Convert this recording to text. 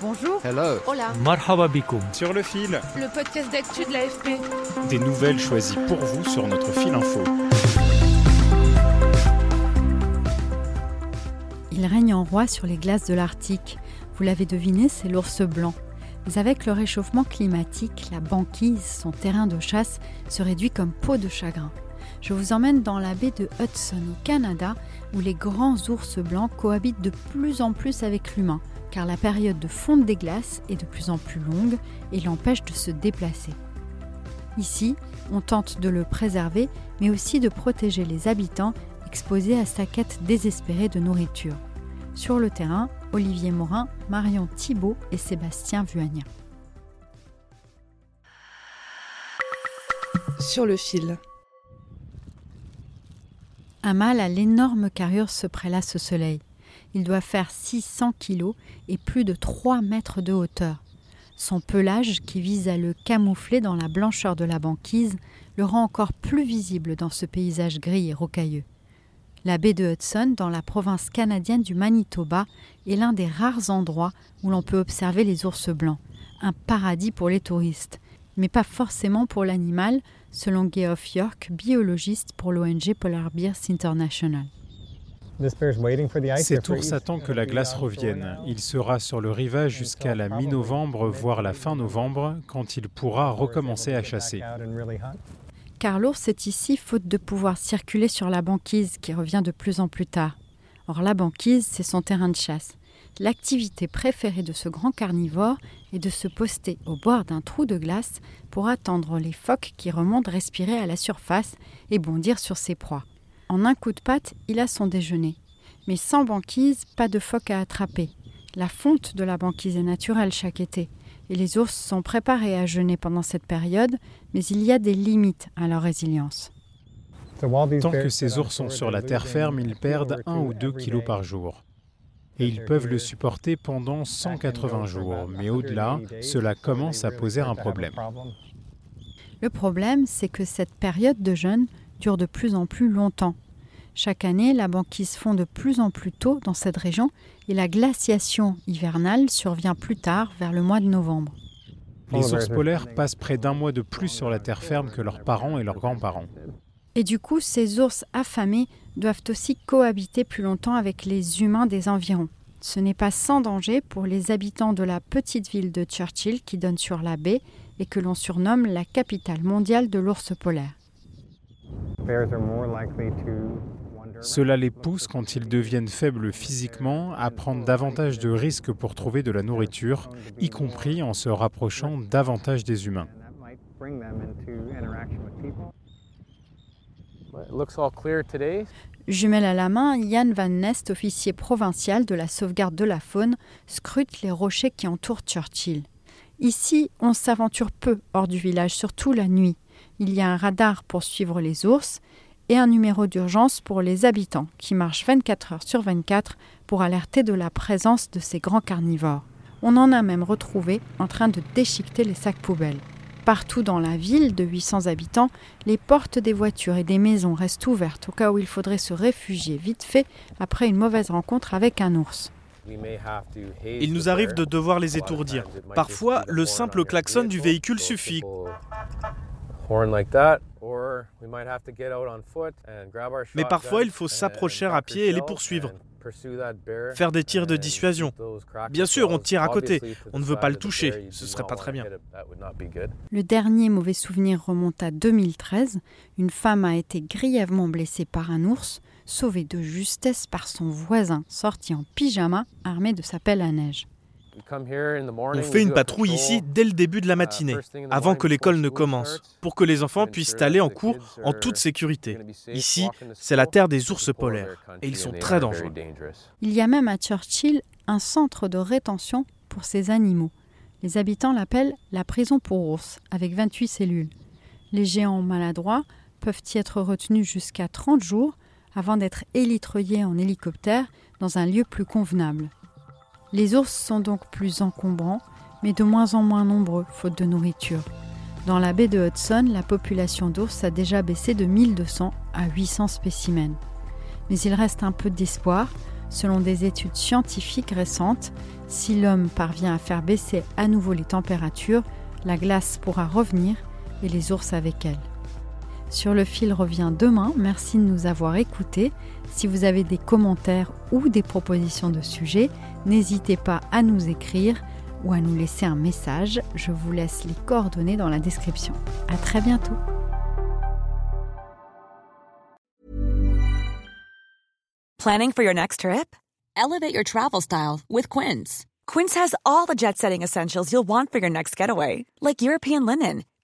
Bonjour. Hello. Hola. Marhaba bikoum. Sur le fil, Le podcast d'actu de l'AFP. des nouvelles choisies pour vous sur notre fil info. Il règne en roi sur les glaces de l'Arctique. Vous l'avez deviné, c'est l'ours blanc. Mais avec le réchauffement climatique, la banquise, son terrain de chasse, se réduit comme peau de chagrin. Je vous emmène dans la baie de Hudson au Canada, où les grands ours blancs cohabitent de plus en plus avec l'humain, car la période de fonte des glaces est de plus en plus longue et l'empêche de se déplacer. Ici, on tente de le préserver, mais aussi de protéger les habitants exposés à sa quête désespérée de nourriture. Sur le terrain, Olivier Morin, Marion Thibault et Sébastien Vuagna. Sur le fil. Un mâle à l'énorme carrure se prélasse au soleil. Il doit faire 600 kilos et plus de 3 mètres de hauteur. Son pelage, qui vise à le camoufler dans la blancheur de la banquise, le rend encore plus visible dans ce paysage gris et rocailleux. La baie de Hudson, dans la province canadienne du Manitoba, est l'un des rares endroits où l'on peut observer les ours blancs. Un paradis pour les touristes, mais pas forcément pour l'animal, selon Geoff York, biologiste pour l'ONG Polar Bears International. Cet ours attend que la glace revienne. Il sera sur le rivage jusqu'à la mi-novembre, voire la fin novembre, quand il pourra recommencer à chasser. Car l'ours est ici faute de pouvoir circuler sur la banquise qui revient de plus en plus tard. Or la banquise, c'est son terrain de chasse. L'activité préférée de ce grand carnivore est de se poster au bord d'un trou de glace pour attendre les phoques qui remontent respirer à la surface et bondir sur ses proies. En un coup de patte, il a son déjeuner. Mais sans banquise, pas de phoques à attraper. La fonte de la banquise est naturelle chaque été et les ours sont préparés à jeûner pendant cette période, mais il y a des limites à leur résilience. Tant que ces ours sont sur la terre ferme, ils perdent 1 ou 2 kilos par jour. Et ils peuvent le supporter pendant 180 jours, mais au-delà, cela commence à poser un problème. Le problème, c'est que cette période de jeûne dure de plus en plus longtemps. Chaque année, la banquise fond de plus en plus tôt dans cette région et la glaciation hivernale survient plus tard, vers le mois de novembre. Les ours polaires passent près d'un mois de plus sur la terre ferme que leurs parents et leurs grands-parents. Et du coup, ces ours affamés doivent aussi cohabiter plus longtemps avec les humains des environs. Ce n'est pas sans danger pour les habitants de la petite ville de Churchill qui donne sur la baie et que l'on surnomme la capitale mondiale de l'ours polaire. Cela les pousse, quand ils deviennent faibles physiquement, à prendre davantage de risques pour trouver de la nourriture, y compris en se rapprochant davantage des humains. Jumelle à la main, Yann Van Nest, officier provincial de la sauvegarde de la faune, scrute les rochers qui entourent Churchill. Ici, on s'aventure peu hors du village, surtout la nuit. Il y a un radar pour suivre les ours et un numéro d'urgence pour les habitants qui marchent 24 heures sur 24 pour alerter de la présence de ces grands carnivores. On en a même retrouvé en train de déchiqueter les sacs poubelles. Partout dans la ville de 800 habitants, les portes des voitures et des maisons restent ouvertes au cas où il faudrait se réfugier vite fait après une mauvaise rencontre avec un ours. Il nous arrive de devoir les étourdir. Parfois, le simple klaxon du véhicule suffit. Mais parfois, il faut s'approcher à pied et les poursuivre. Faire des tirs de dissuasion. Bien sûr, on tire à côté. On ne veut pas le toucher. Ce serait pas très bien. Le dernier mauvais souvenir remonte à 2013. Une femme a été grièvement blessée par un ours, sauvée de justesse par son voisin, sorti en pyjama, armé de sa pelle à neige. On fait une patrouille ici dès le début de la matinée, avant que l'école ne commence, pour que les enfants puissent aller en cours en toute sécurité. Ici, c'est la terre des ours polaires, et ils sont très dangereux. Il y a même à Churchill un centre de rétention pour ces animaux. Les habitants l'appellent la prison pour ours, avec 28 cellules. Les géants maladroits peuvent y être retenus jusqu'à 30 jours avant d'être élitreillés en hélicoptère dans un lieu plus convenable. Les ours sont donc plus encombrants, mais de moins en moins nombreux, faute de nourriture. Dans la baie de Hudson, la population d'ours a déjà baissé de 1200 à 800 spécimens. Mais il reste un peu d'espoir. Selon des études scientifiques récentes, si l'homme parvient à faire baisser à nouveau les températures, la glace pourra revenir et les ours avec elle. Sur le fil revient demain. Merci de nous avoir écoutés. Si vous avez des commentaires ou des propositions de sujets, n'hésitez pas à nous écrire ou à nous laisser un message. Je vous laisse les coordonnées dans la description. À très bientôt. Planning for your next trip? Elevate your travel style with Quince. Quince has all the jet-setting essentials you'll want for your next getaway, like European linen,